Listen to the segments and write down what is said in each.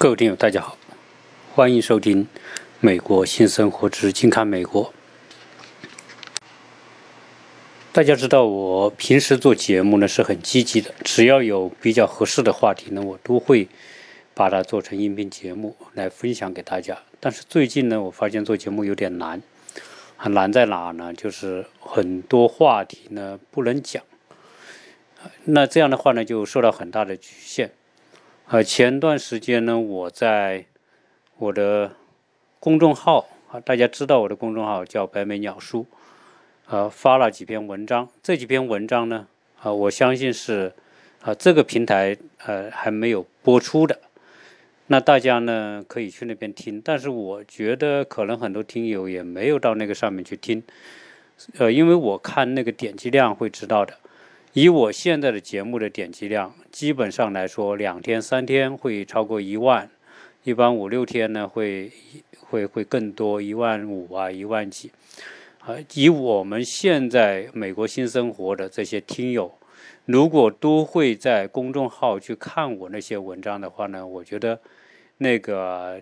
各位听友，大家好，欢迎收听《美国新生活之近看美国》。大家知道，我平时做节目呢是很积极的，只要有比较合适的话题呢，我都会把它做成音频节目来分享给大家。但是最近呢，我发现做节目有点难，难在哪呢？就是很多话题呢不能讲，那这样的话呢，就受到很大的局限。呃，前段时间呢，我在我的公众号啊，大家知道我的公众号叫白眉鸟书，呃，发了几篇文章。这几篇文章呢，啊，我相信是啊这个平台呃还没有播出的，那大家呢可以去那边听。但是我觉得可能很多听友也没有到那个上面去听，呃，因为我看那个点击量会知道的。以我现在的节目的点击量，基本上来说，两天三天会超过一万，一般五六天呢会会会更多，一万五啊，一万几。啊，以我们现在美国新生活的这些听友，如果都会在公众号去看我那些文章的话呢，我觉得那个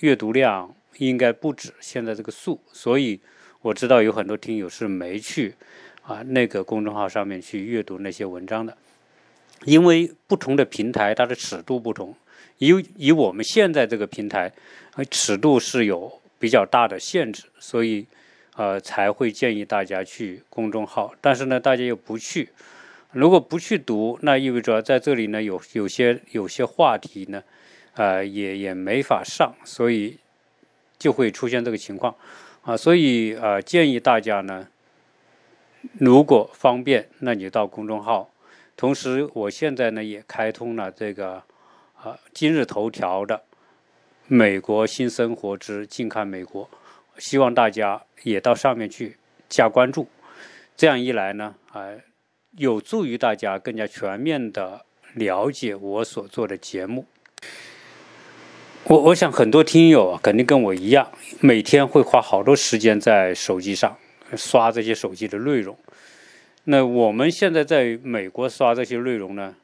阅读量应该不止现在这个数。所以我知道有很多听友是没去。啊，那个公众号上面去阅读那些文章的，因为不同的平台它的尺度不同，以以我们现在这个平台，尺度是有比较大的限制，所以呃才会建议大家去公众号。但是呢，大家又不去，如果不去读，那意味着在这里呢有有些有些话题呢，呃也也没法上，所以就会出现这个情况啊。所以呃建议大家呢。如果方便，那你到公众号。同时，我现在呢也开通了这个啊今日头条的美国新生活之近看美国，希望大家也到上面去加关注。这样一来呢，啊有助于大家更加全面的了解我所做的节目。我我想很多听友啊，肯定跟我一样，每天会花好多时间在手机上。刷这些手机的内容，那我们现在在美国刷这些内容呢？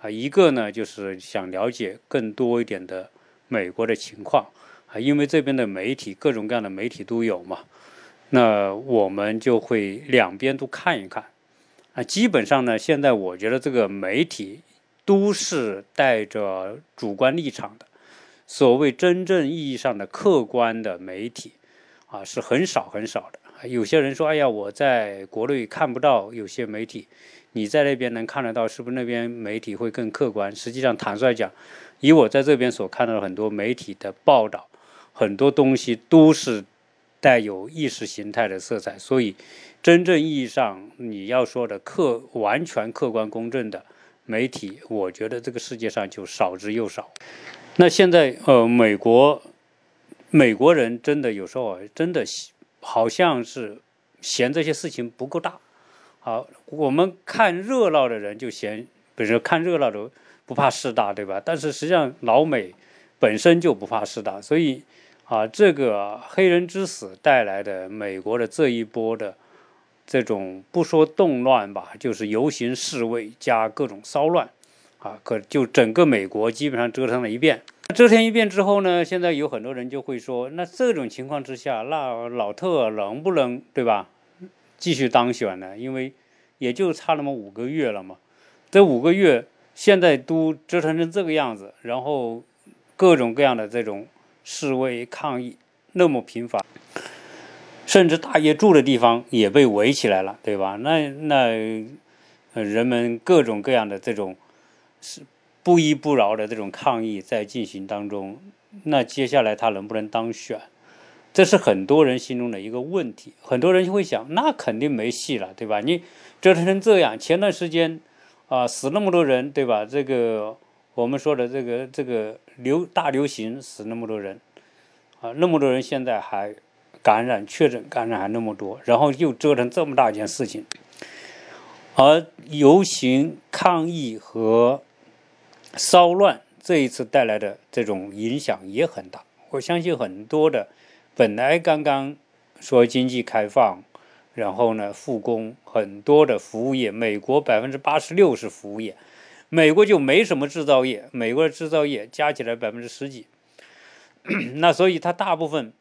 啊，一个呢就是想了解更多一点的美国的情况啊，因为这边的媒体各种各样的媒体都有嘛，那我们就会两边都看一看啊。基本上呢，现在我觉得这个媒体都是带着主观立场的，所谓真正意义上的客观的媒体啊，是很少很少的。有些人说：“哎呀，我在国内看不到有些媒体，你在那边能看得到，是不是那边媒体会更客观？”实际上，坦率讲，以我在这边所看到的很多媒体的报道，很多东西都是带有意识形态的色彩。所以，真正意义上你要说的客完全客观公正的媒体，我觉得这个世界上就少之又少。那现在，呃，美国美国人真的有时候真的。好像是嫌这些事情不够大，好，我们看热闹的人就嫌，比如说看热闹的不怕事大，对吧？但是实际上老美本身就不怕事大，所以啊，这个黑人之死带来的美国的这一波的这种不说动乱吧，就是游行示威加各种骚乱，啊，可就整个美国基本上折腾了一遍。遮天一变之后呢，现在有很多人就会说，那这种情况之下，那老特能不能对吧，继续当选呢？因为也就差那么五个月了嘛，这五个月现在都折腾成这个样子，然后各种各样的这种示威抗议那么频繁，甚至大爷住的地方也被围起来了，对吧？那那人们各种各样的这种是。不依不饶的这种抗议在进行当中，那接下来他能不能当选？这是很多人心中的一个问题。很多人就会想，那肯定没戏了，对吧？你折腾成这样，前段时间啊死那么多人，对吧？这个我们说的这个这个流大流行死那么多人，啊那么多人现在还感染确诊感染还那么多，然后又折腾这么大一件事情，而游行抗议和骚乱这一次带来的这种影响也很大，我相信很多的本来刚刚说经济开放，然后呢复工，很多的服务业，美国百分之八十六是服务业，美国就没什么制造业，美国的制造业加起来百分之十几，那所以它大部分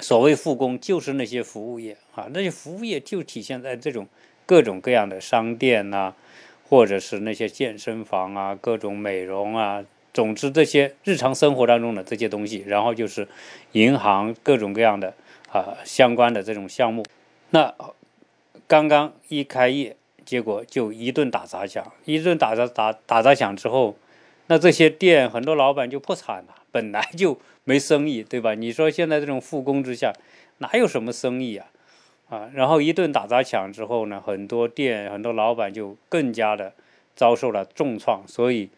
所谓复工就是那些服务业啊，那些服务业就体现在这种各种各样的商店呐，或者是那些健身房啊，各种美容啊，总之这些日常生活当中的这些东西，然后就是银行各种各样的啊相关的这种项目。那刚刚一开业，结果就一顿打砸抢，一顿打砸打打砸抢之后。那这些店很多老板就破产了，本来就没生意，对吧？你说现在这种复工之下，哪有什么生意啊？啊，然后一顿打砸抢之后呢，很多店很多老板就更加的遭受了重创，所以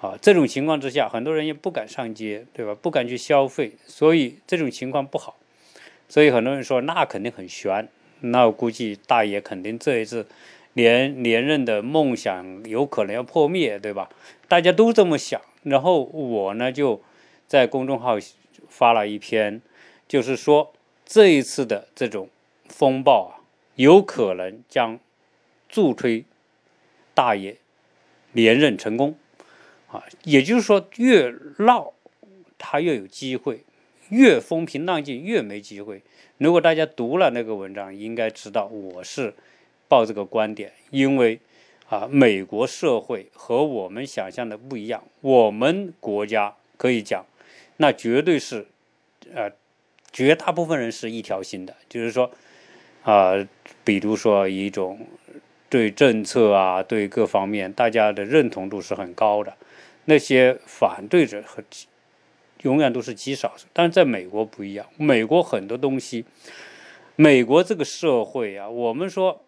啊，这种情况之下，很多人也不敢上街，对吧？不敢去消费，所以这种情况不好。所以很多人说那肯定很悬，那我估计大爷肯定这一次。连连任的梦想有可能要破灭，对吧？大家都这么想。然后我呢，就在公众号发了一篇，就是说这一次的这种风暴啊，有可能将助推大爷连任成功啊。也就是说，越闹他越有机会，越风平浪静越没机会。如果大家读了那个文章，应该知道我是。抱这个观点，因为啊，美国社会和我们想象的不一样。我们国家可以讲，那绝对是，呃，绝大部分人是一条心的，就是说，啊，比如说一种对政策啊，对各方面大家的认同度是很高的。那些反对者和永远都是极少数。但是在美国不一样，美国很多东西，美国这个社会啊，我们说。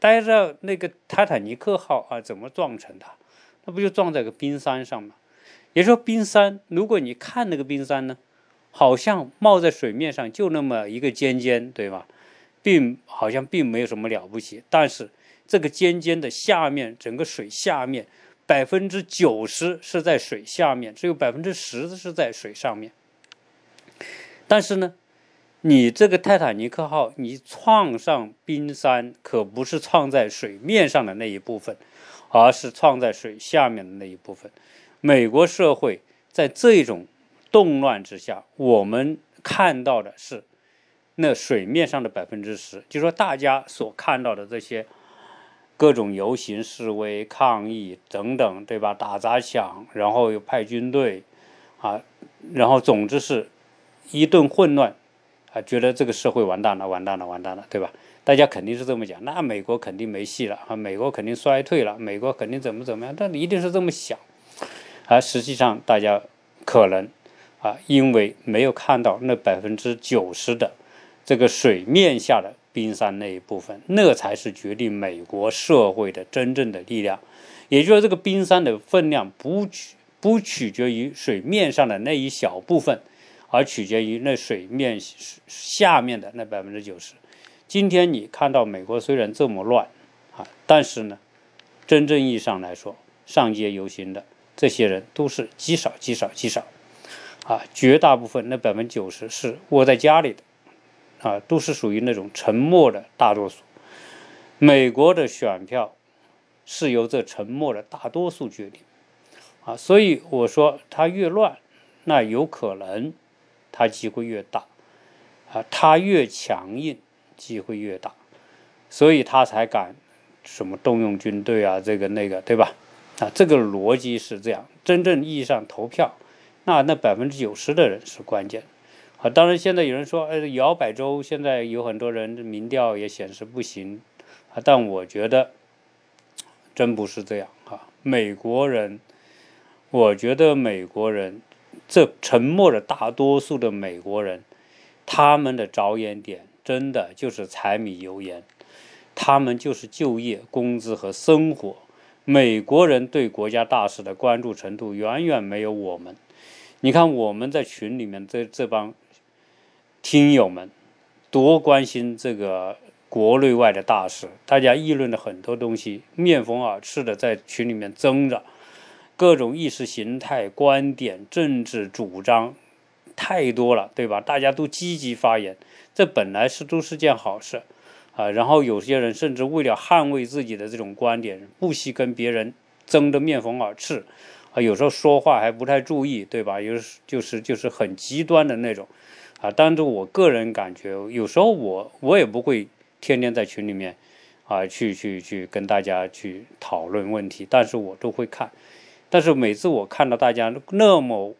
大家知道那个泰坦尼克号啊怎么撞成的？那不就撞在个冰山上吗？也说冰山，如果你看那个冰山呢，好像冒在水面上就那么一个尖尖，对吧？并好像并没有什么了不起。但是这个尖尖的下面，整个水下面百分之九十是在水下面，只有百分之十是在水上面。但是呢？你这个泰坦尼克号，你撞上冰山，可不是撞在水面上的那一部分，而是撞在水下面的那一部分。美国社会在这种动乱之下，我们看到的是那水面上的百分之十，就说大家所看到的这些各种游行、示威、抗议等等，对吧？打砸抢，然后又派军队，啊，然后总之是一顿混乱。啊，觉得这个社会完蛋了，完蛋了，完蛋了，对吧？大家肯定是这么讲，那美国肯定没戏了啊，美国肯定衰退了，美国肯定怎么怎么样，但一定是这么想。而实际上，大家可能啊，因为没有看到那百分之九十的这个水面下的冰山那一部分，那才是决定美国社会的真正的力量。也就是说，这个冰山的分量不取不取决于水面上的那一小部分。而取决于那水面下面的那百分之九十。今天你看到美国虽然这么乱啊，但是呢，真正意义上来说，上街游行的这些人都是极少、极少、极少，啊，绝大部分那百分之九十是窝在家里的，啊，都是属于那种沉默的大多数。美国的选票是由这沉默的大多数决定，啊，所以我说他越乱，那有可能。他机会越大，啊，他越强硬，机会越大，所以他才敢什么动用军队啊，这个那个，对吧？啊，这个逻辑是这样。真正意义上投票，那那百分之九十的人是关键。啊，当然现在有人说，呃，摇摆州现在有很多人民调也显示不行，啊，但我觉得真不是这样啊。美国人，我觉得美国人。这沉默的大多数的美国人，他们的着眼点真的就是柴米油盐，他们就是就业、工资和生活。美国人对国家大事的关注程度远远没有我们。你看我们在群里面这这帮听友们，多关心这个国内外的大事，大家议论的很多东西，面红耳赤的在群里面争着。各种意识形态、观点、政治主张太多了，对吧？大家都积极发言，这本来是都是件好事啊。然后有些人甚至为了捍卫自己的这种观点，不惜跟别人争得面红耳赤啊，有时候说话还不太注意，对吧？有时就是就是很极端的那种，啊，但是我个人感觉，有时候我我也不会天天在群里面啊去去去跟大家去讨论问题，但是我都会看，但是每次我看到大家那么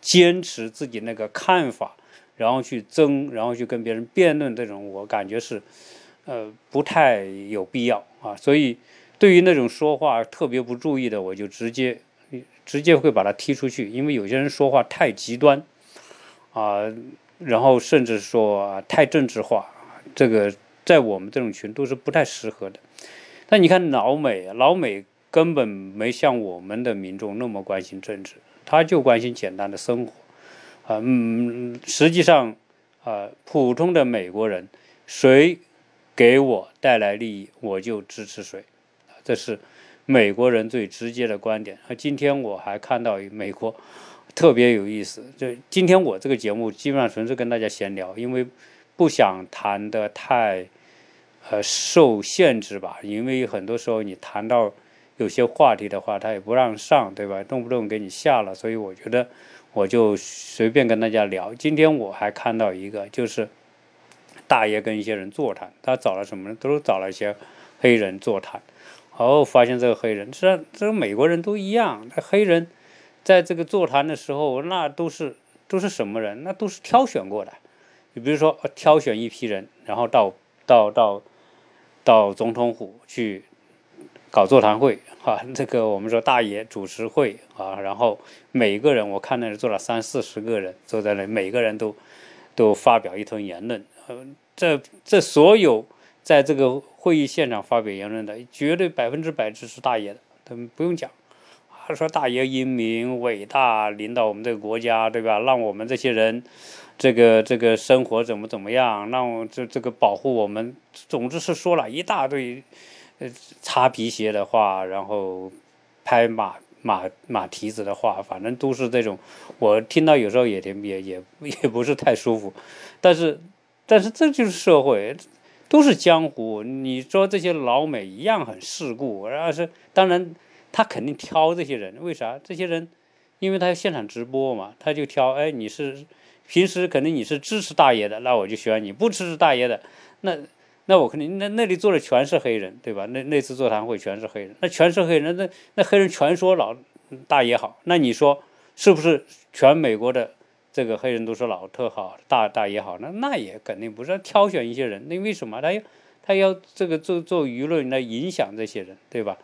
坚持自己那个看法。然后去争，然后去跟别人辩论，这种我感觉是，呃，不太有必要啊。所以，对于那种说话特别不注意的，我就直接直接会把他踢出去，因为有些人说话太极端，啊，然后甚至说太政治化，这个在我们这种群都是不太适合的。但你看老美，老美根本没像我们的民众那么关心政治，他就关心简单的生活。啊，嗯，实际上，啊，普通的美国人，谁给我带来利益，我就支持谁，这是美国人最直接的观点。啊，今天我还看到美国特别有意思，就今天我这个节目基本上纯是跟大家闲聊，因为不想谈的太，呃，受限制吧，因为很多时候你谈到有些话题的话，他也不让上，对吧？动不动给你下了，所以我觉得。我就随便跟大家聊。今天我还看到一个，就是大爷跟一些人座谈，他找了什么呢？都找了一些黑人座谈。哦，发现这个黑人，这这美国人都一样。那黑人在这个座谈的时候，那都是都是什么人？那都是挑选过的。你比如说，挑选一批人，然后到到到到总统府去搞座谈会。啊，这个我们说大爷主持会啊，然后每个人我看那是坐了三四十个人坐在那，每个人都都发表一通言论。呃，这这所有在这个会议现场发表言论的，绝对百分之百支持大爷的，他们不用讲。他说大爷英明伟大，领导我们这个国家，对吧？让我们这些人这个这个生活怎么怎么样，让我这这个保护我们，总之是说了一大堆。呃，擦皮鞋的话，然后拍马马马蹄子的话，反正都是这种。我听到有时候也也也 也不是太舒服，但是但是这就是社会，都是江湖。你说这些老美一样很世故，而是当然他肯定挑这些人，为啥？这些人因为他现场直播嘛，他就挑。哎，你是平时肯定你是支持大爷的，那我就选你；不支持大爷的，那。那我肯定，那那里坐的全是黑人，对吧？那那次座谈会全是黑人，那全是黑人，那那黑人全说老大爷好。那你说是不是全美国的这个黑人都说老特好，大大爷好？那那也肯定不是，挑选一些人。那为什么他要他要这个做做舆论来影响这些人，对吧？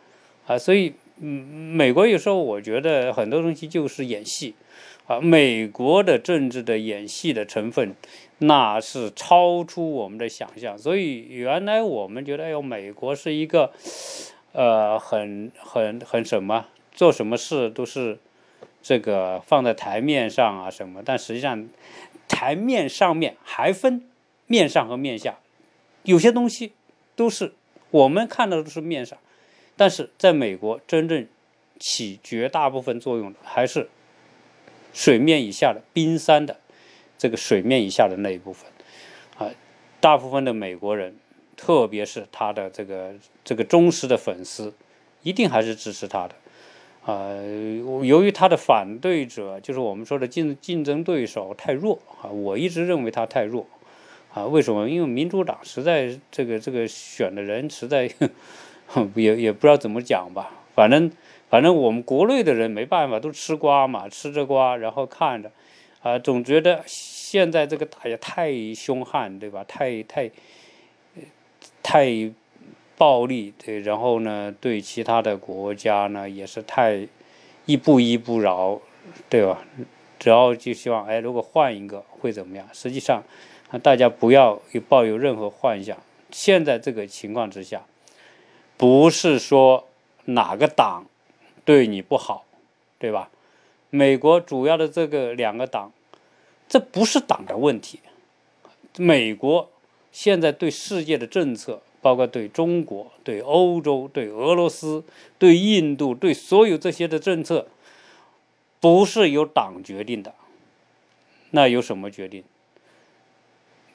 啊，所以嗯，美国有时候我觉得很多东西就是演戏。啊，美国的政治的演戏的成分，那是超出我们的想象。所以原来我们觉得，哎呦，美国是一个，呃，很很很什么，做什么事都是这个放在台面上啊什么。但实际上，台面上面还分面上和面下，有些东西都是我们看到的都是面上，但是在美国真正起绝大部分作用的还是。水面以下的冰山的这个水面以下的那一部分，啊，大部分的美国人，特别是他的这个这个忠实的粉丝，一定还是支持他的，啊，由于他的反对者就是我们说的竞竞争对手太弱啊，我一直认为他太弱，啊，为什么？因为民主党实在这个这个选的人实在 也也不知道怎么讲吧，反正。反正我们国内的人没办法，都吃瓜嘛，吃着瓜，然后看着，啊，总觉得现在这个大爷太凶悍，对吧？太太太暴力，对，然后呢，对其他的国家呢也是太一步一步饶，对吧？只要就希望，哎，如果换一个会怎么样？实际上，大家不要抱有任何幻想。现在这个情况之下，不是说哪个党。对你不好，对吧？美国主要的这个两个党，这不是党的问题。美国现在对世界的政策，包括对中国、对欧洲、对俄罗斯、对印度、对所有这些的政策，不是由党决定的。那由什么决定？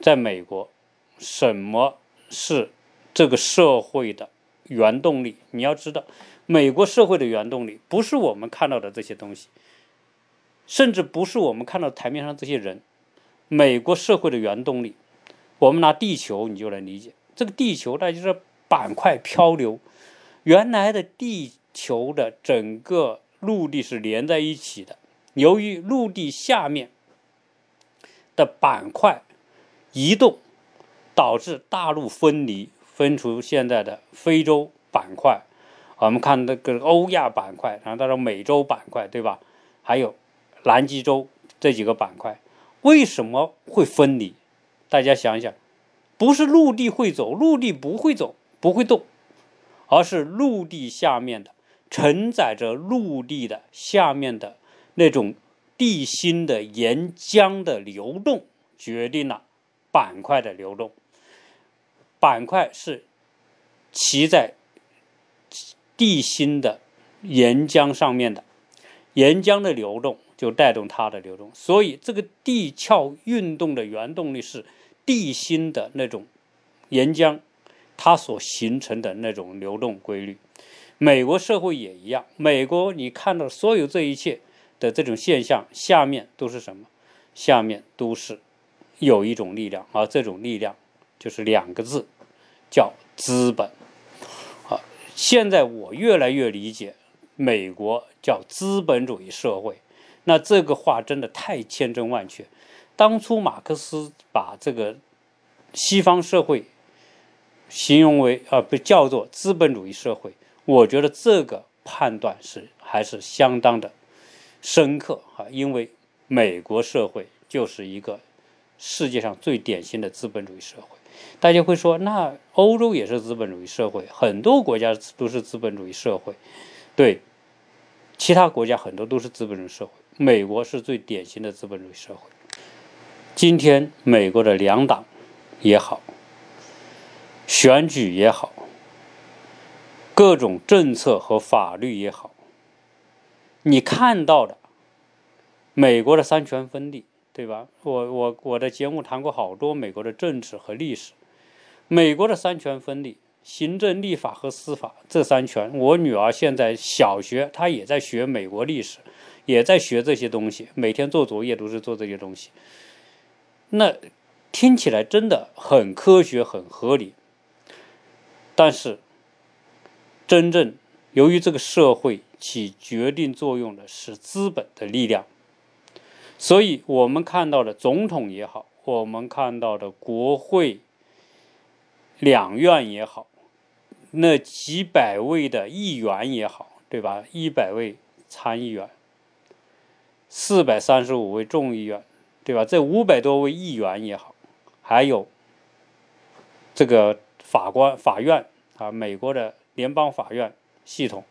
在美国，什么是这个社会的原动力？你要知道。美国社会的原动力不是我们看到的这些东西，甚至不是我们看到台面上这些人。美国社会的原动力，我们拿地球你就能理解。这个地球它就是板块漂流，原来的地球的整个陆地是连在一起的，由于陆地下面的板块移动，导致大陆分离，分出现在的非洲板块。我们看那个欧亚板块，然后到了美洲板块，对吧？还有南极洲这几个板块。为什么会分离？大家想一想，不是陆地会走，陆地不会走，不会动，而是陆地下面的承载着陆地的下面的那种地心的岩浆的流动，决定了板块的流动。板块是骑在地心的岩浆上面的，岩浆的流动。就带动它的流动，所以这个地壳运动的原动力是地心的那种岩浆，它所形成的那种流动规律。美国社会也一样，美国你看到所有这一切的这种现象，下面都是什么？下面都是有一种力量，而这种力量就是两个字，叫资本。啊，现在我越来越理解美国叫资本主义社会。那这个话真的太千真万确。当初马克思把这个西方社会形容为啊，不叫做资本主义社会，我觉得这个判断是还是相当的深刻啊。因为美国社会就是一个世界上最典型的资本主义社会。大家会说，那欧洲也是资本主义社会，很多国家都是资本主义社会，对，其他国家很多都是资本主义社会。美国是最典型的资本主义社会。今天，美国的两党也好，选举也好，各种政策和法律也好，你看到的美国的三权分立，对吧？我我我的节目谈过好多美国的政治和历史，美国的三权分立，行政、立法和司法这三权。我女儿现在小学，她也在学美国历史。也在学这些东西，每天做作业都是做这些东西。那听起来真的很科学、很合理。但是，真正由于这个社会起决定作用的是资本的力量，所以我们看到的总统也好，我们看到的国会两院也好，那几百位的议员也好，对吧？一百位参议员。四百三十五位众议员，对吧？这五百多位议员也好，还有这个法官、法院啊，美国的联邦法院系统，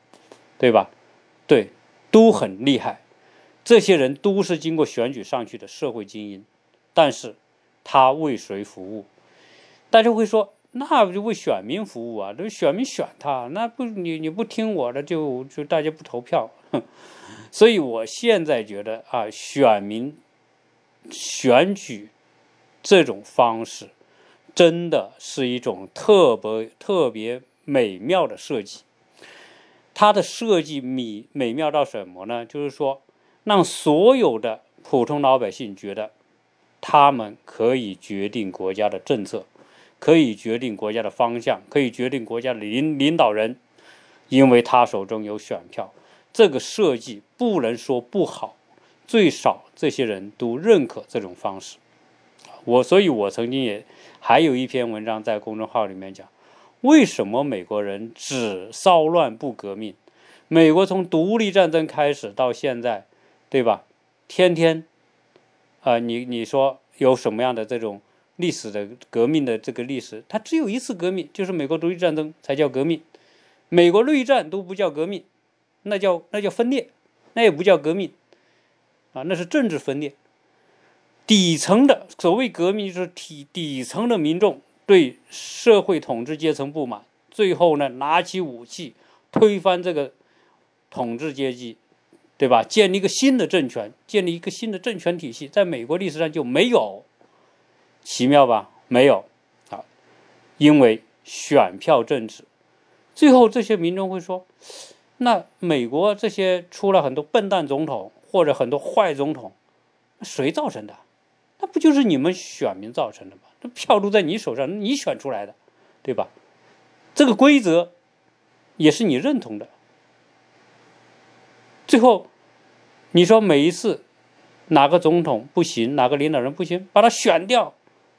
对吧？对，都很厉害。这些人都是经过选举上去的社会精英，但是他为谁服务？大家会说，那不就为选民服务啊？这选民选他，那不你你不听我的，就就大家不投票。哼。所以，我现在觉得啊，选民选举这种方式，真的是一种特别特别美妙的设计。它的设计美美妙到什么呢？就是说，让所有的普通老百姓觉得，他们可以决定国家的政策，可以决定国家的方向，可以决定国家的领领导人，因为他手中有选票。这个设计不能说不好，最少这些人都认可这种方式。我所以，我曾经也还有一篇文章在公众号里面讲，为什么美国人只骚乱不革命？美国从独立战争开始到现在，对吧？天天，啊，你你说有什么样的这种历史的革命的这个历史？它只有一次革命，就是美国独立战争才叫革命，美国内战都不叫革命。那叫那叫分裂，那也不叫革命，啊，那是政治分裂。底层的所谓革命，就是底底层的民众对社会统治阶层不满，最后呢，拿起武器推翻这个统治阶级，对吧？建立一个新的政权，建立一个新的政权体系，在美国历史上就没有，奇妙吧？没有，啊，因为选票政治，最后这些民众会说。那美国这些出了很多笨蛋总统或者很多坏总统，谁造成的？那不就是你们选民造成的吗？这票都在你手上，你选出来的，对吧？这个规则也是你认同的。最后，你说每一次哪个总统不行，哪个领导人不行，把他选掉，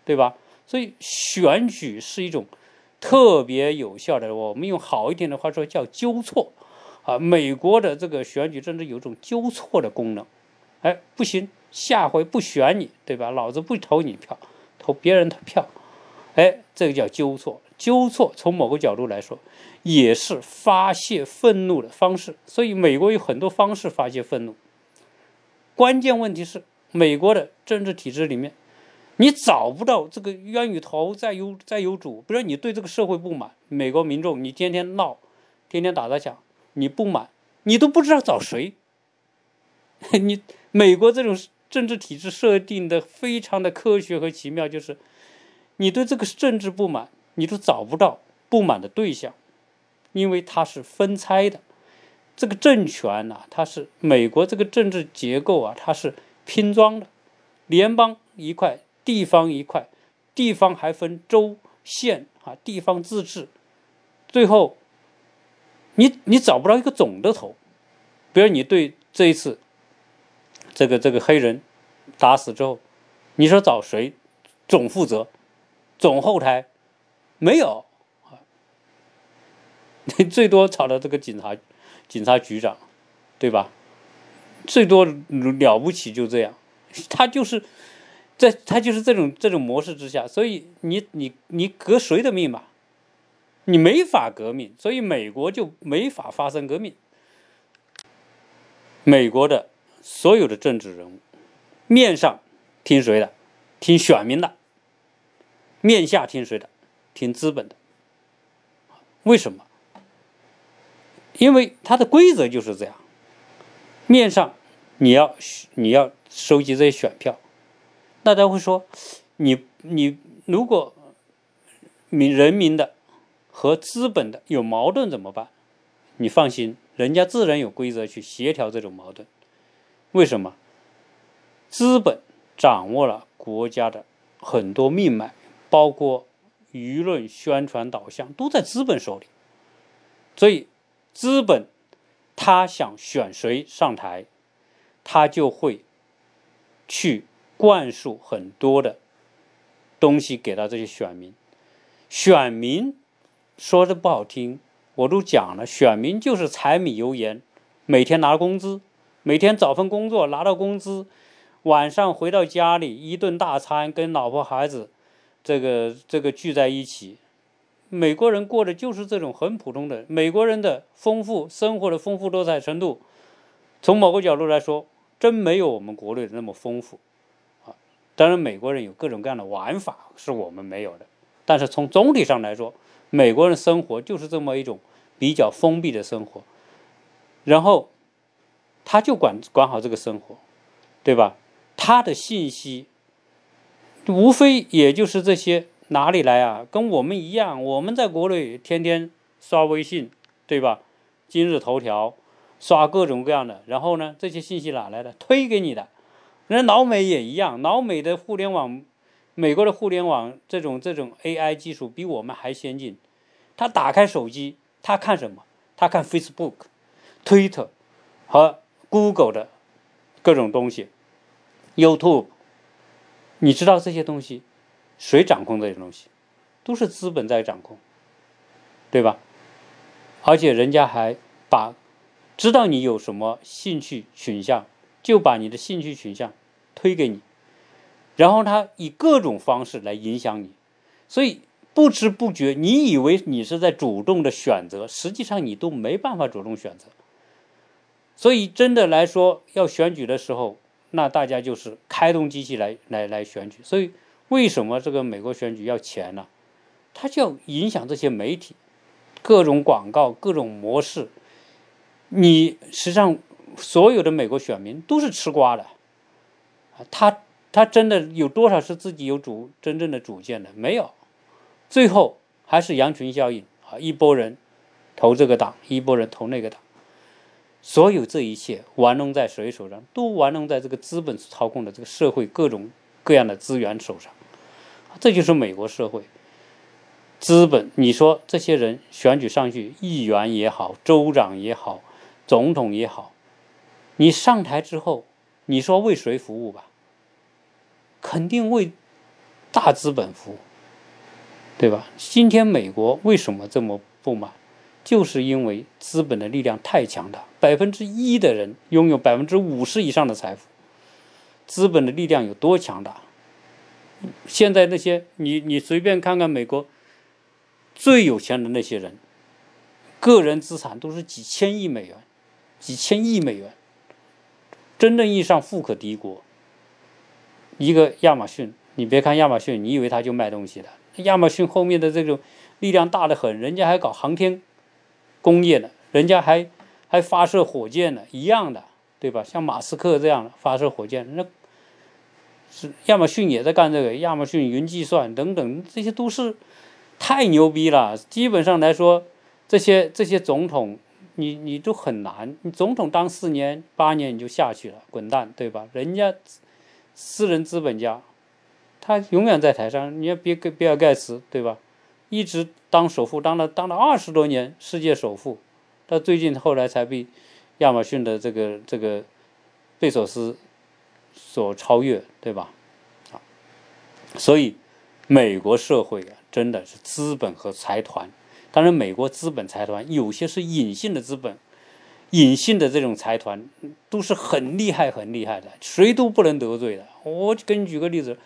对吧？所以选举是一种特别有效的，我们用好一点的话说叫纠错。啊，美国的这个选举政治有种纠错的功能，哎，不行，下回不选你，对吧？老子不投你票，投别人的票，哎，这个叫纠错。纠错从某个角度来说，也是发泄愤怒的方式。所以美国有很多方式发泄愤怒。关键问题是，美国的政治体制里面，你找不到这个冤与头再有再有主。比如你对这个社会不满，美国民众你天天闹，天天打砸抢。你不满，你都不知道找谁。你美国这种政治体制设定的非常的科学和奇妙，就是你对这个政治不满，你都找不到不满的对象，因为它是分拆的。这个政权呐，它是美国这个政治结构啊，它是拼装的，联邦一块，地方一块，地方还分州县啊，地方自治，最后。你你找不着一个总的头，比如你对这一次这个这个黑人打死之后，你说找谁总负责、总后台没有啊？你 最多炒到这个警察警察局长，对吧？最多了不起就这样，他就是在他就是这种这种模式之下，所以你你你革谁的命吧？你没法革命，所以美国就没法发生革命。美国的所有的政治人物，面上听谁的？听选民的。面下听谁的？听资本的。为什么？因为它的规则就是这样。面上你要你要收集这些选票，大家会说，你你如果民人民的。和资本的有矛盾怎么办？你放心，人家自然有规则去协调这种矛盾。为什么？资本掌握了国家的很多命脉，包括舆论宣传导向都在资本手里。所以，资本他想选谁上台，他就会去灌输很多的东西给到这些选民，选民。说的不好听，我都讲了，选民就是柴米油盐，每天拿工资，每天找份工作拿到工资，晚上回到家里一顿大餐，跟老婆孩子，这个这个聚在一起。美国人过的就是这种很普通的，美国人的丰富生活的丰富多彩程度，从某个角度来说，真没有我们国内的那么丰富啊。当然，美国人有各种各样的玩法是我们没有的，但是从总体上来说。美国人生活就是这么一种比较封闭的生活，然后他就管管好这个生活，对吧？他的信息无非也就是这些，哪里来啊？跟我们一样，我们在国内天天刷微信，对吧？今日头条刷各种各样的，然后呢，这些信息哪来的？推给你的。人老美也一样，老美的互联网。美国的互联网这种这种 AI 技术比我们还先进，他打开手机，他看什么？他看 Facebook、Twitter 和 Google 的各种东西，YouTube。你知道这些东西谁掌控这些东西？都是资本在掌控，对吧？而且人家还把知道你有什么兴趣倾向，就把你的兴趣倾向推给你。然后他以各种方式来影响你，所以不知不觉，你以为你是在主动的选择，实际上你都没办法主动选择。所以真的来说，要选举的时候，那大家就是开动机器来来来选举。所以为什么这个美国选举要钱呢？它就要影响这些媒体，各种广告、各种模式。你实际上所有的美国选民都是吃瓜的，啊，他。他真的有多少是自己有主真正的主见的？没有，最后还是羊群效应啊！一波人投这个党，一波人投那个党，所有这一切玩弄在谁手上？都玩弄在这个资本操控的这个社会各种各样的资源手上。这就是美国社会。资本，你说这些人选举上去，议员也好，州长也好，总统也好，你上台之后，你说为谁服务吧？肯定为大资本服务，对吧？今天美国为什么这么不满？就是因为资本的力量太强大，百分之一的人拥有百分之五十以上的财富，资本的力量有多强大？现在那些你你随便看看美国。最有钱的那些人，个人资产都是几千亿美元，几千亿美元，真正意义上富可敌国。一个亚马逊，你别看亚马逊，你以为他就卖东西的，亚马逊后面的这种力量大得很，人家还搞航天工业的，人家还还发射火箭呢，一样的，对吧？像马斯克这样的发射火箭，那是亚马逊也在干这个，亚马逊云计算等等，这些都是。太牛逼了！基本上来说，这些这些总统，你你都很难。你总统当四年八年你就下去了，滚蛋，对吧？人家私人资本家，他永远在台上。你要别比尔盖茨，对吧？一直当首富，当了当了二十多年世界首富，到最近后来才被亚马逊的这个这个贝索斯所超越，对吧？啊，所以美国社会啊。真的是资本和财团，当然，美国资本财团有些是隐性的资本，隐性的这种财团都是很厉害、很厉害的，谁都不能得罪的。我给你举个例子，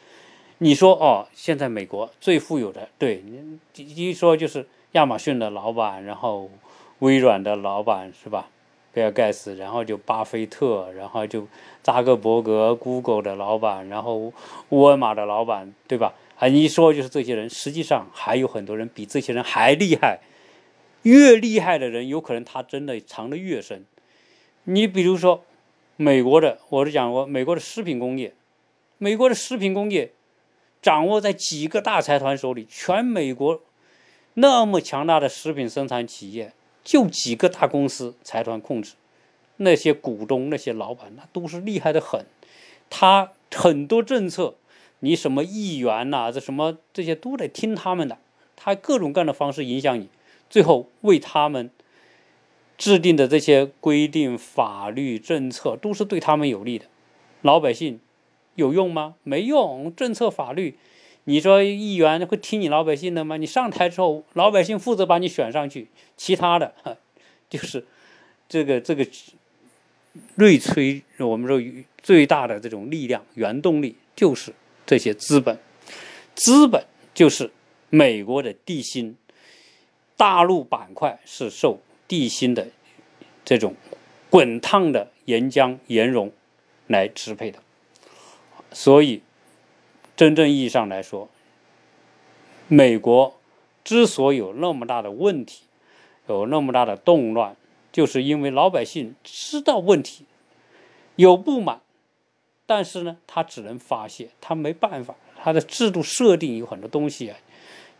你说哦，现在美国最富有的，对你一说就是亚马逊的老板，然后微软的老板是吧？比尔盖茨，然后就巴菲特，然后就扎克伯格，Google 的老板，然后沃尔玛的老板，对吧？啊，你说就是这些人，实际上还有很多人比这些人还厉害。越厉害的人，有可能他真的藏得越深。你比如说，美国的，我是讲过，美国的食品工业，美国的食品工业掌握在几个大财团手里。全美国那么强大的食品生产企业，就几个大公司财团控制。那些股东、那些老板，那都是厉害的很。他很多政策。你什么议员呐？这什么这些都得听他们的，他各种各样的方式影响你，最后为他们制定的这些规定、法律、政策都是对他们有利的。老百姓有用吗？没用。政策、法律，你说议员会听你老百姓的吗？你上台之后，老百姓负责把你选上去，其他的 就是这个这个锐催，我们说最大的这种力量、原动力就是。这些资本，资本就是美国的地心，大陆板块是受地心的这种滚烫的岩浆岩溶来支配的，所以真正意义上来说，美国之所以有那么大的问题，有那么大的动乱，就是因为老百姓知道问题，有不满。但是呢，他只能发泄，他没办法，他的制度设定有很多东西啊，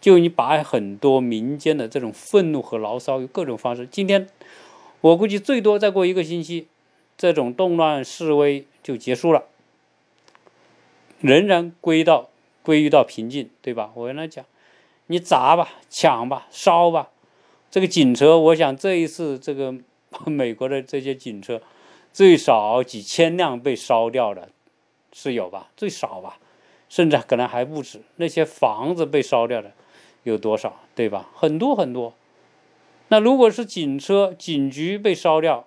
就你把很多民间的这种愤怒和牢骚，用各种方式。今天我估计最多再过一个星期，这种动乱示威就结束了，仍然归到归于到平静，对吧？我跟他讲，你砸吧，抢吧，烧吧，这个警车，我想这一次这个 美国的这些警车，最少几千辆被烧掉了。是有吧，最少吧，甚至可能还不止。那些房子被烧掉的有多少，对吧？很多很多。那如果是警车、警局被烧掉，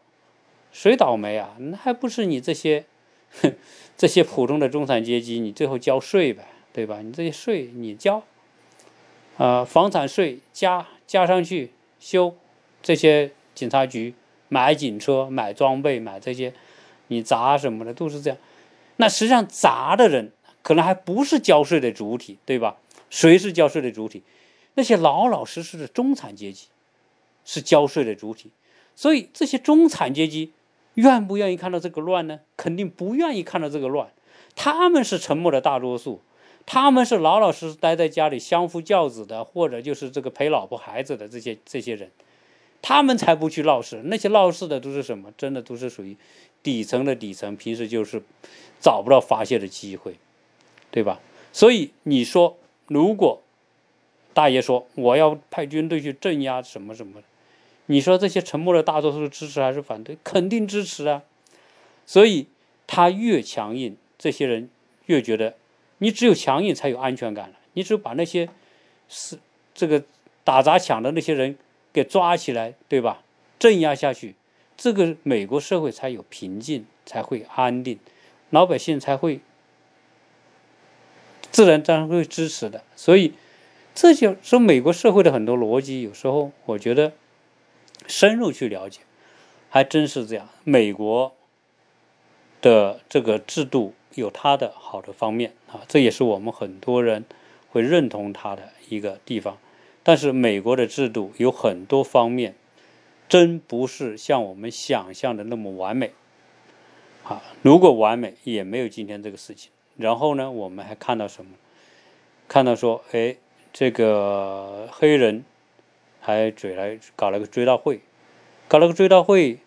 谁倒霉啊？那还不是你这些哼 这些普通的中产阶级？你最后交税呗，对吧？你这些税你交，啊，房产税加加上去修这些警察局，买警车、买装备、买这些，你砸什么的都是这样。那实际上砸的人可能还不是交税的主体，对吧？谁是交税的主体？那些老老实实的中产阶级是交税的主体。所以这些中产阶级愿不愿意看到这个乱呢？肯定不愿意看到这个乱。他们是沉默的大多数，他们是老老实实待在家里相夫教子的，或者就是这个陪老婆孩子的这些这些人。他们才不去闹事，那些闹事的都是什么？真的都是属于底层的底层，平时就是找不到发泄的机会，对吧？所以你说，如果大爷说我要派军队去镇压什么什么，你说这些沉默的大多数支持还是反对？肯定支持啊！所以他越强硬，这些人越觉得你只有强硬才有安全感了。你只有把那些是这个打砸抢的那些人。给抓起来，对吧？镇压下去，这个美国社会才有平静，才会安定，老百姓才会自然当然会支持的。所以，这就说美国社会的很多逻辑，有时候我觉得深入去了解，还真是这样。美国的这个制度有它的好的方面啊，这也是我们很多人会认同它的一个地方。但是美国的制度有很多方面，真不是像我们想象的那么完美。啊，如果完美，也没有今天这个事情。然后呢，我们还看到什么？看到说，哎，这个黑人还追来搞了个追悼会，搞了个追悼会。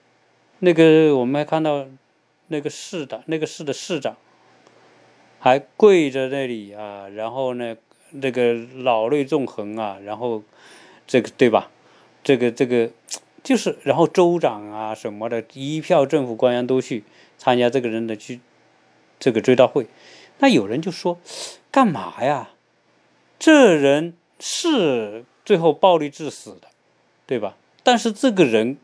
那个我们还看到那个市的，那个市的市长还跪在那里啊，然后呢？这个老泪纵横啊，然后这个对吧？这个这个就是，然后州长啊什么的，一票政府官员都去参加这个人的去这个追悼会。那有人就说，干嘛呀？这人是最后暴力致死的，对吧？但是这个人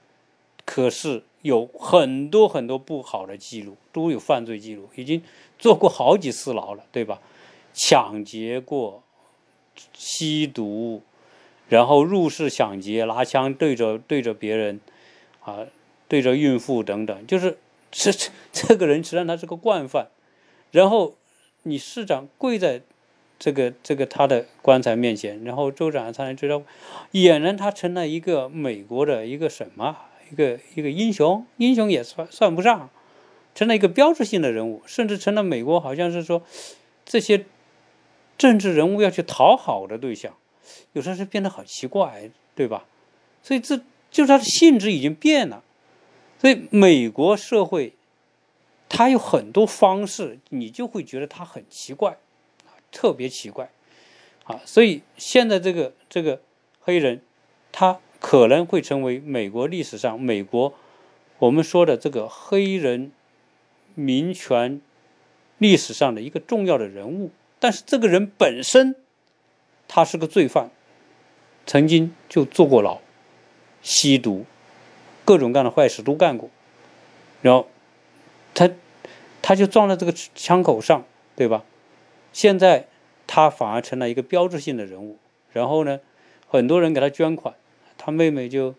可是有很多很多不好的记录，都有犯罪记录，已经坐过好几次牢了，对吧？抢劫过。吸毒，然后入室抢劫，拿枪对着对着别人，啊，对着孕妇等等，就是这这这个人实际上他是个惯犯。然后你市长跪在这个这个他的棺材面前，然后州长才能知道，俨然他成了一个美国的一个什么一个一个英雄，英雄也算算不上，成了一个标志性的人物，甚至成了美国好像是说这些。政治人物要去讨好的对象，有时候是变得很奇怪，对吧？所以这就是它的性质已经变了。所以美国社会，它有很多方式，你就会觉得它很奇怪，特别奇怪，啊！所以现在这个这个黑人，他可能会成为美国历史上美国我们说的这个黑人民权历史上的一个重要的人物。但是这个人本身，他是个罪犯，曾经就坐过牢，吸毒，各种各样的坏事都干过，然后他他就撞在这个枪口上，对吧？现在他反而成了一个标志性的人物。然后呢，很多人给他捐款，他妹妹就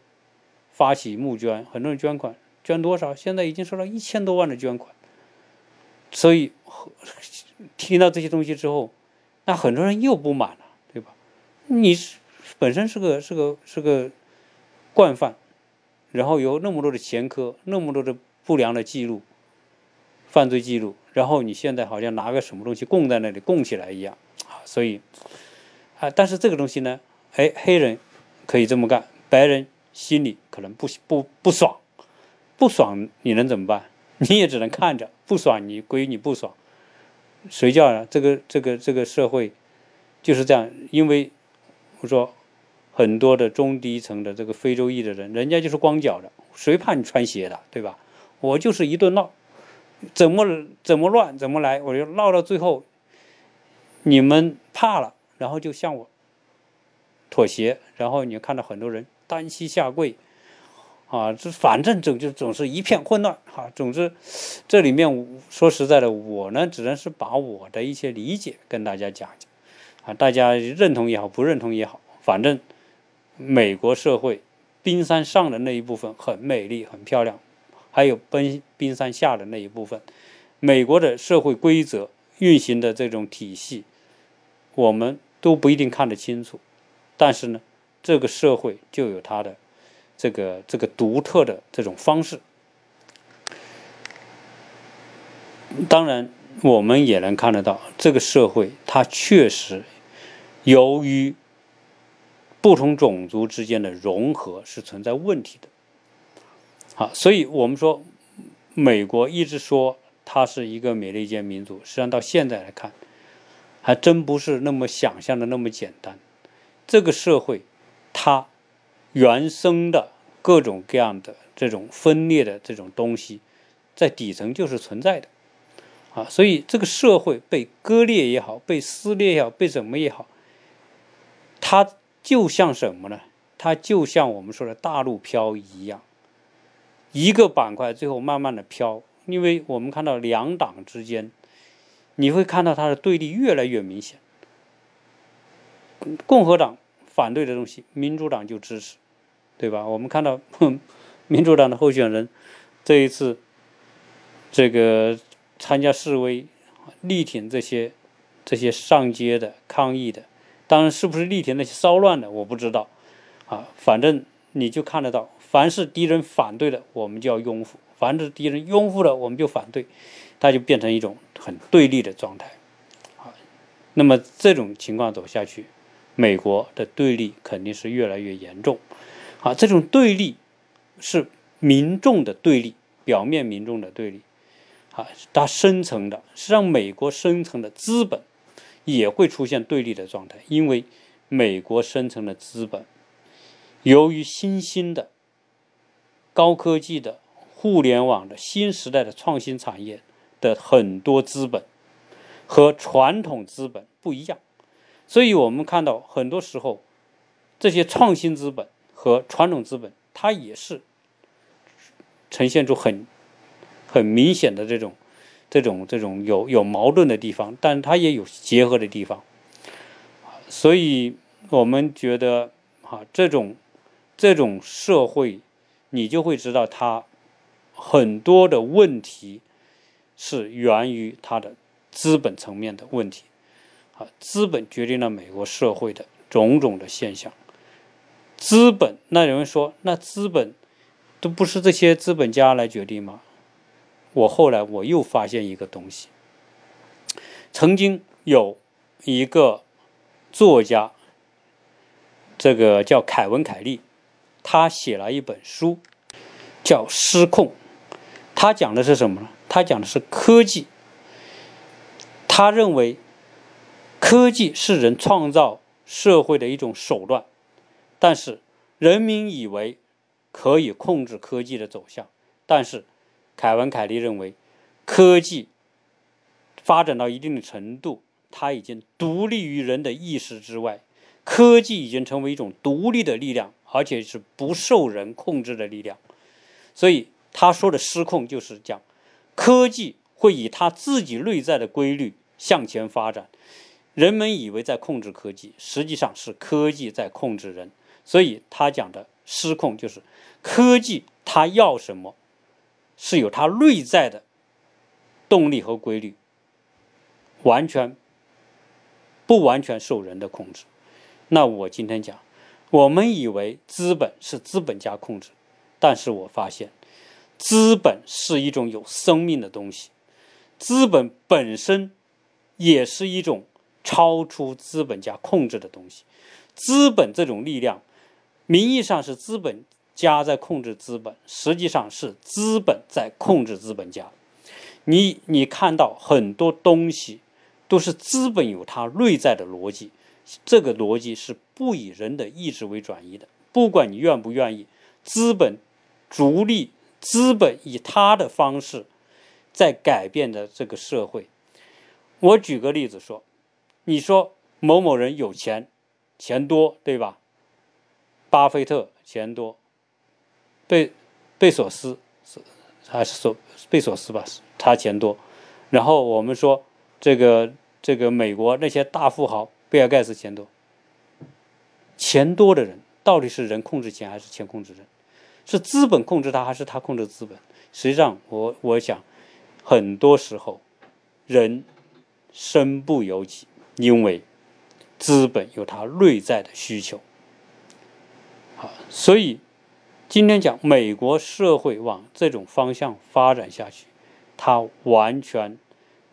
发起募捐，很多人捐款，捐多少？现在已经收到一千多万的捐款，所以。听到这些东西之后，那很多人又不满了，对吧？你是本身是个是个是个惯犯，然后有那么多的前科，那么多的不良的记录、犯罪记录，然后你现在好像拿个什么东西供在那里供起来一样啊！所以啊，但是这个东西呢，哎，黑人可以这么干，白人心里可能不不不爽，不爽你能怎么办？你也只能看着，不爽你归你不爽。谁叫呢？这个这个这个社会就是这样，因为我说很多的中低层的这个非洲裔的人，人家就是光脚的，谁怕你穿鞋的，对吧？我就是一顿闹，怎么怎么乱怎么来，我就闹到最后，你们怕了，然后就向我妥协，然后你看到很多人单膝下跪。啊，这反正总就总是一片混乱哈。总之，这里面说实在的，我呢只能是把我的一些理解跟大家讲讲，啊，大家认同也好，不认同也好，反正美国社会冰山上的那一部分很美丽、很漂亮，还有冰冰山下的那一部分，美国的社会规则运行的这种体系，我们都不一定看得清楚，但是呢，这个社会就有它的。这个这个独特的这种方式，当然我们也能看得到，这个社会它确实由于不同种族之间的融合是存在问题的。好，所以我们说，美国一直说它是一个美利坚民族，实际上到现在来看，还真不是那么想象的那么简单。这个社会，它原生的各种各样的这种分裂的这种东西，在底层就是存在的。啊，所以这个社会被割裂也好，被撕裂也好，被怎么也好，它就像什么呢？它就像我们说的大陆漂移一样，一个板块最后慢慢的飘，因为我们看到两党之间，你会看到它的对立越来越明显。共和党反对的东西，民主党就支持，对吧？我们看到民主党的候选人这一次这个。参加示威，力挺这些这些上街的抗议的，当然是不是力挺那些骚乱的，我不知道，啊，反正你就看得到，凡是敌人反对的，我们就要拥护；凡是敌人拥护的，我们就反对，它就变成一种很对立的状态，啊，那么这种情况走下去，美国的对立肯定是越来越严重，啊，这种对立是民众的对立，表面民众的对立。啊，它深层的，实际上美国深层的资本也会出现对立的状态，因为美国深层的资本由于新兴的高科技的互联网的新时代的创新产业的很多资本和传统资本不一样，所以我们看到很多时候这些创新资本和传统资本它也是呈现出很。很明显的这种、这种、这种有有矛盾的地方，但它也有结合的地方，所以我们觉得，哈，这种这种社会，你就会知道它很多的问题是源于它的资本层面的问题，啊，资本决定了美国社会的种种的现象。资本，那有人说，那资本都不是这些资本家来决定吗？我后来我又发现一个东西，曾经有一个作家，这个叫凯文·凯利，他写了一本书，叫《失控》。他讲的是什么呢？他讲的是科技。他认为，科技是人创造社会的一种手段，但是人民以为可以控制科技的走向，但是。凯文·凯利认为，科技发展到一定的程度，它已经独立于人的意识之外，科技已经成为一种独立的力量，而且是不受人控制的力量。所以他说的失控，就是讲科技会以它自己内在的规律向前发展。人们以为在控制科技，实际上是科技在控制人。所以他讲的失控，就是科技它要什么？是有它内在的动力和规律，完全不完全受人的控制。那我今天讲，我们以为资本是资本家控制，但是我发现，资本是一种有生命的东西，资本本身也是一种超出资本家控制的东西。资本这种力量，名义上是资本。家在控制资本，实际上是资本在控制资本家。你你看到很多东西都是资本有它内在的逻辑，这个逻辑是不以人的意志为转移的。不管你愿不愿意，资本逐利，资本以它的方式在改变的这个社会。我举个例子说，你说某某人有钱，钱多，对吧？巴菲特钱多。贝贝索斯是还是索贝索斯吧？他钱多。然后我们说这个这个美国那些大富豪，比尔盖茨钱多。钱多的人到底是人控制钱还是钱控制人？是资本控制他还是他控制资本？实际上，我我想很多时候人身不由己，因为资本有它内在的需求。好，所以。今天讲美国社会往这种方向发展下去，它完全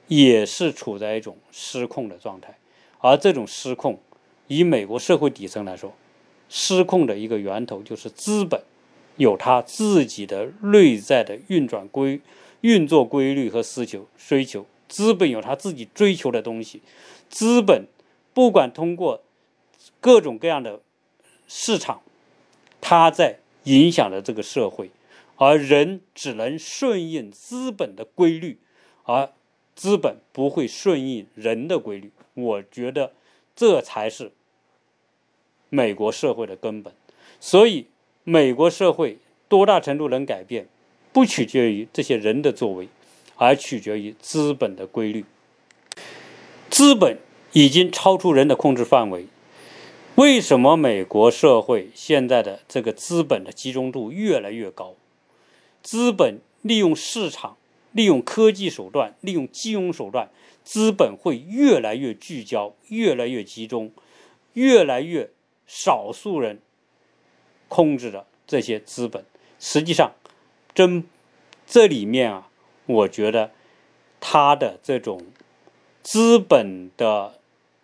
也是处在一种失控的状态，而这种失控，以美国社会底层来说，失控的一个源头就是资本有它自己的内在的运转规运作规律和需求需求，资本有它自己追求的东西，资本不管通过各种各样的市场，它在影响着这个社会，而人只能顺应资本的规律，而资本不会顺应人的规律。我觉得这才是。美国社会的根本，所以美国社会多大程度能改变，不取决于这些人的作为，而取决于资本的规律。资本已经超出人的控制范围。为什么美国社会现在的这个资本的集中度越来越高？资本利用市场、利用科技手段、利用金融手段，资本会越来越聚焦、越来越集中、越来越。少数人控制着这些资本，实际上，真这里面啊，我觉得他的这种资本的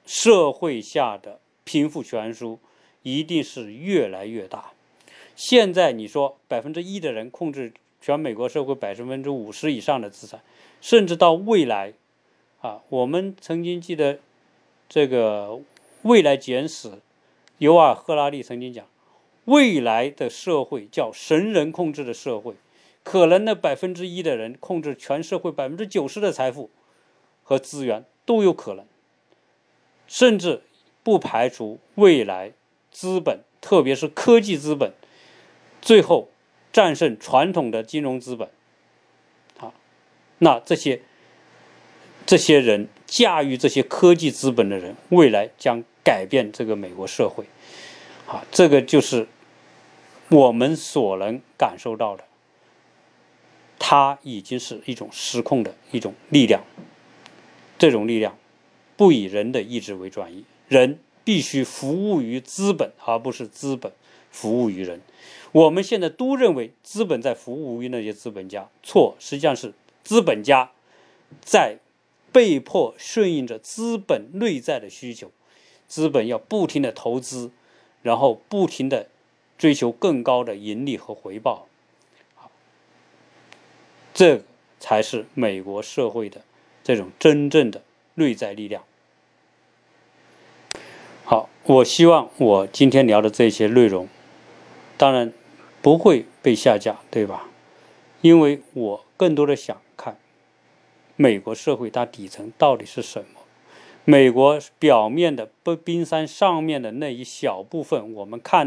社会下的贫富悬殊一定是越来越大。现在你说百分之一的人控制全美国社会百分之五十以上的资产，甚至到未来啊，我们曾经记得这个未来简史。尤尔·赫拉利曾经讲：“未来的社会叫神人控制的社会，可能的百分之一的人控制全社会百分之九十的财富和资源都有可能，甚至不排除未来资本，特别是科技资本，最后战胜传统的金融资本。啊，那这些这些人驾驭这些科技资本的人，未来将。”改变这个美国社会，啊，这个就是我们所能感受到的，它已经是一种失控的一种力量。这种力量不以人的意志为转移，人必须服务于资本，而不是资本服务于人。我们现在都认为资本在服务于那些资本家，错，实际上是资本家在被迫顺应着资本内在的需求。资本要不停的投资，然后不停的追求更高的盈利和回报，这才是美国社会的这种真正的内在力量。好，我希望我今天聊的这些内容，当然不会被下架，对吧？因为我更多的想美国社会它底层到底是什么。美国表面的不冰山上面的那一小部分，我们看。